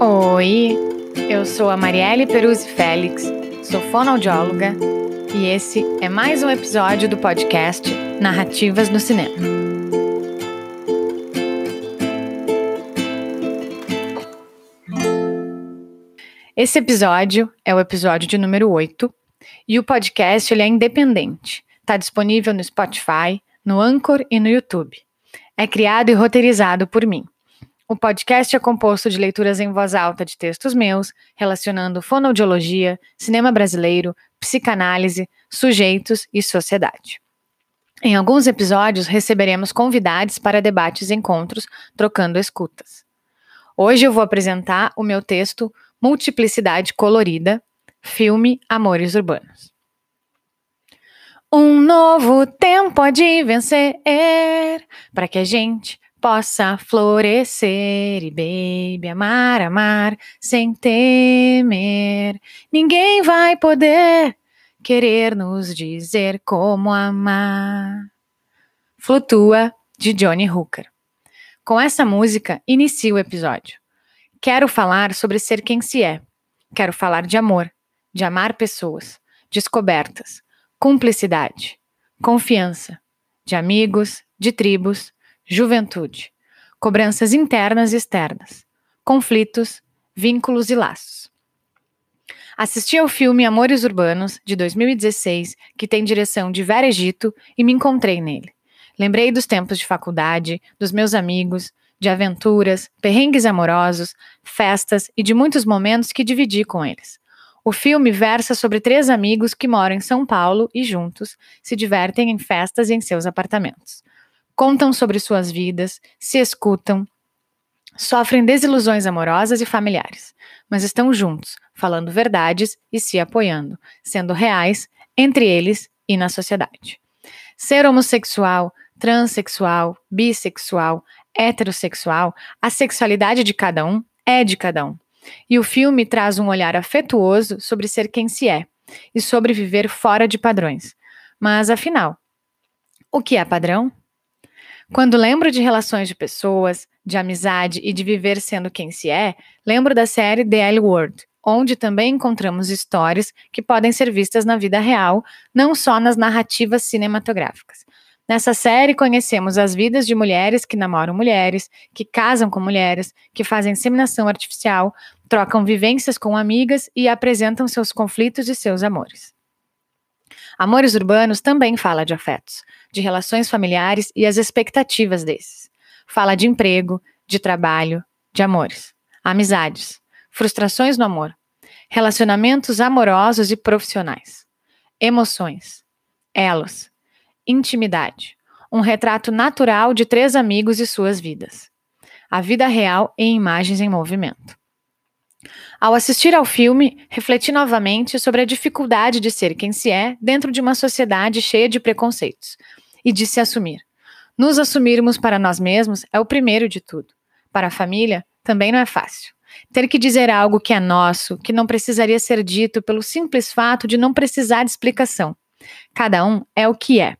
Oi, eu sou a Marielle Peruzzi Félix, sou fonoaudióloga e esse é mais um episódio do podcast Narrativas no Cinema. Esse episódio é o episódio de número 8 e o podcast ele é independente. Está disponível no Spotify, no Anchor e no YouTube. É criado e roteirizado por mim. O podcast é composto de leituras em voz alta de textos meus, relacionando fonoaudiologia, cinema brasileiro, psicanálise, sujeitos e sociedade. Em alguns episódios, receberemos convidados para debates e encontros, trocando escutas. Hoje eu vou apresentar o meu texto Multiplicidade Colorida, filme Amores Urbanos. Um novo tempo há de vencer para que a gente possa florescer e baby amar, amar sem temer. Ninguém vai poder querer nos dizer como amar. Flutua de Johnny Hooker. Com essa música inicio o episódio. Quero falar sobre ser quem se é. Quero falar de amor, de amar pessoas, descobertas, cumplicidade, confiança, de amigos, de tribos, juventude, cobranças internas e externas, conflitos, vínculos e laços. Assisti ao filme Amores Urbanos, de 2016, que tem direção de Vera Egito, e me encontrei nele. Lembrei dos tempos de faculdade, dos meus amigos, de aventuras, perrengues amorosos, festas e de muitos momentos que dividi com eles. O filme versa sobre três amigos que moram em São Paulo e juntos se divertem em festas em seus apartamentos contam sobre suas vidas, se escutam, sofrem desilusões amorosas e familiares, mas estão juntos, falando verdades e se apoiando, sendo reais entre eles e na sociedade. Ser homossexual, transexual, bissexual, heterossexual, a sexualidade de cada um é de cada um. E o filme traz um olhar afetuoso sobre ser quem se é e sobre viver fora de padrões. Mas afinal, o que é padrão? Quando lembro de relações de pessoas, de amizade e de viver sendo quem se é, lembro da série The L Word, onde também encontramos histórias que podem ser vistas na vida real, não só nas narrativas cinematográficas. Nessa série, conhecemos as vidas de mulheres que namoram mulheres, que casam com mulheres, que fazem inseminação artificial, trocam vivências com amigas e apresentam seus conflitos e seus amores. Amores Urbanos também fala de afetos, de relações familiares e as expectativas desses. Fala de emprego, de trabalho, de amores, amizades, frustrações no amor, relacionamentos amorosos e profissionais, emoções, elos, intimidade, um retrato natural de três amigos e suas vidas, a vida real em imagens em movimento. Ao assistir ao filme, refleti novamente sobre a dificuldade de ser quem se é dentro de uma sociedade cheia de preconceitos e de se assumir. Nos assumirmos para nós mesmos é o primeiro de tudo. Para a família, também não é fácil. Ter que dizer algo que é nosso, que não precisaria ser dito pelo simples fato de não precisar de explicação. Cada um é o que é.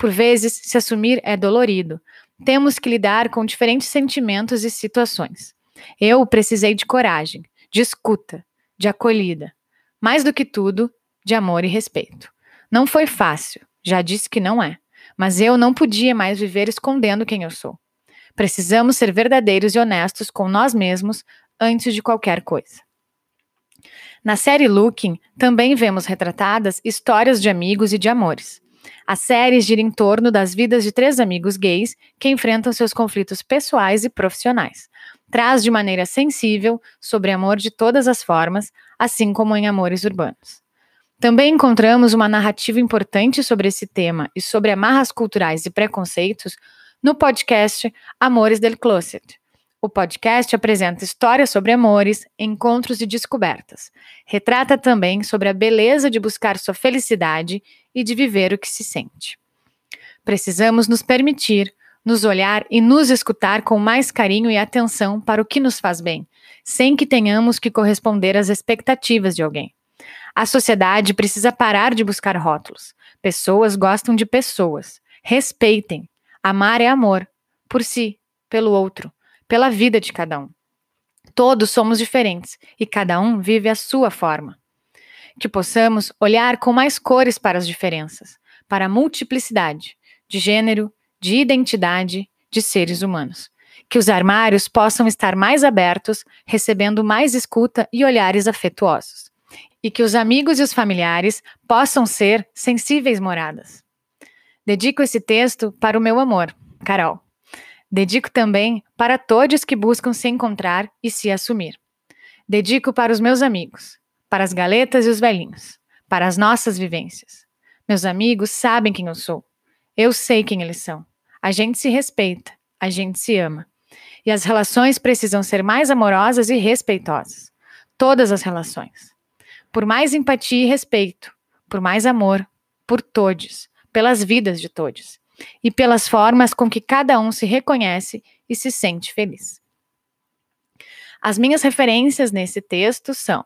Por vezes, se assumir é dolorido. Temos que lidar com diferentes sentimentos e situações. Eu precisei de coragem, de escuta, de acolhida. Mais do que tudo, de amor e respeito. Não foi fácil, já disse que não é, mas eu não podia mais viver escondendo quem eu sou. Precisamos ser verdadeiros e honestos com nós mesmos antes de qualquer coisa. Na série Looking, também vemos retratadas histórias de amigos e de amores. A série gira em torno das vidas de três amigos gays que enfrentam seus conflitos pessoais e profissionais. Traz de maneira sensível sobre amor de todas as formas, assim como em Amores Urbanos. Também encontramos uma narrativa importante sobre esse tema e sobre amarras culturais e preconceitos no podcast Amores del Closet. O podcast apresenta histórias sobre amores, encontros e descobertas. Retrata também sobre a beleza de buscar sua felicidade e de viver o que se sente. Precisamos nos permitir, nos olhar e nos escutar com mais carinho e atenção para o que nos faz bem, sem que tenhamos que corresponder às expectativas de alguém. A sociedade precisa parar de buscar rótulos. Pessoas gostam de pessoas. Respeitem, Amar é amor, por si, pelo outro, pela vida de cada um. Todos somos diferentes e cada um vive a sua forma. Que possamos olhar com mais cores para as diferenças, para a multiplicidade de gênero, de identidade, de seres humanos. Que os armários possam estar mais abertos, recebendo mais escuta e olhares afetuosos. E que os amigos e os familiares possam ser sensíveis moradas. Dedico esse texto para o meu amor, Carol. Dedico também para todos que buscam se encontrar e se assumir. Dedico para os meus amigos, para as galetas e os velhinhos, para as nossas vivências. Meus amigos sabem quem eu sou. Eu sei quem eles são. A gente se respeita, a gente se ama. E as relações precisam ser mais amorosas e respeitosas. Todas as relações. Por mais empatia e respeito, por mais amor, por todos, pelas vidas de todos e pelas formas com que cada um se reconhece e se sente feliz. As minhas referências nesse texto são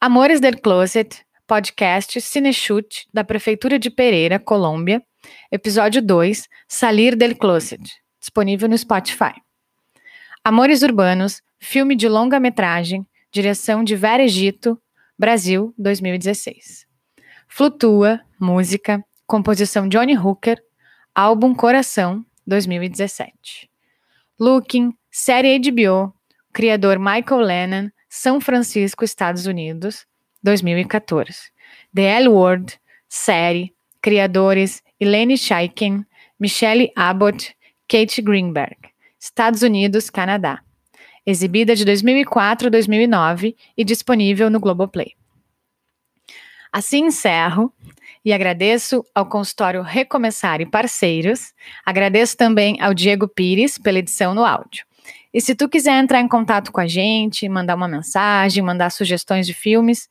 Amores del Closet, podcast Cinechute da Prefeitura de Pereira, Colômbia, episódio 2, Salir del Closet, disponível no Spotify. Amores Urbanos, filme de longa-metragem, direção de Vera Egito, Brasil, 2016. Flutua, música, composição Johnny Hooker, álbum Coração, 2017. Looking, série HBO, criador Michael Lennon, São Francisco, Estados Unidos, 2014. The L Word, série, criadores Elaine Scheiken, Michelle Abbott, Kate Greenberg, Estados Unidos, Canadá. Exibida de 2004 a 2009 e disponível no Globoplay. Assim encerro e agradeço ao consultório Recomeçar e parceiros. Agradeço também ao Diego Pires pela edição no áudio. E se tu quiser entrar em contato com a gente, mandar uma mensagem, mandar sugestões de filmes,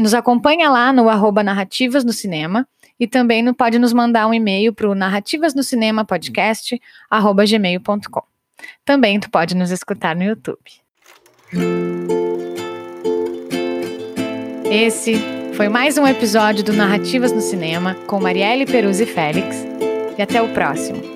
nos acompanha lá no arroba Narrativas no Cinema e também pode nos mandar um e-mail para o narrativas no cinema podcast arroba gmail.com. Também tu pode nos escutar no YouTube. Esse foi mais um episódio do Narrativas no Cinema com Marielle Peruzzi Félix. E até o próximo.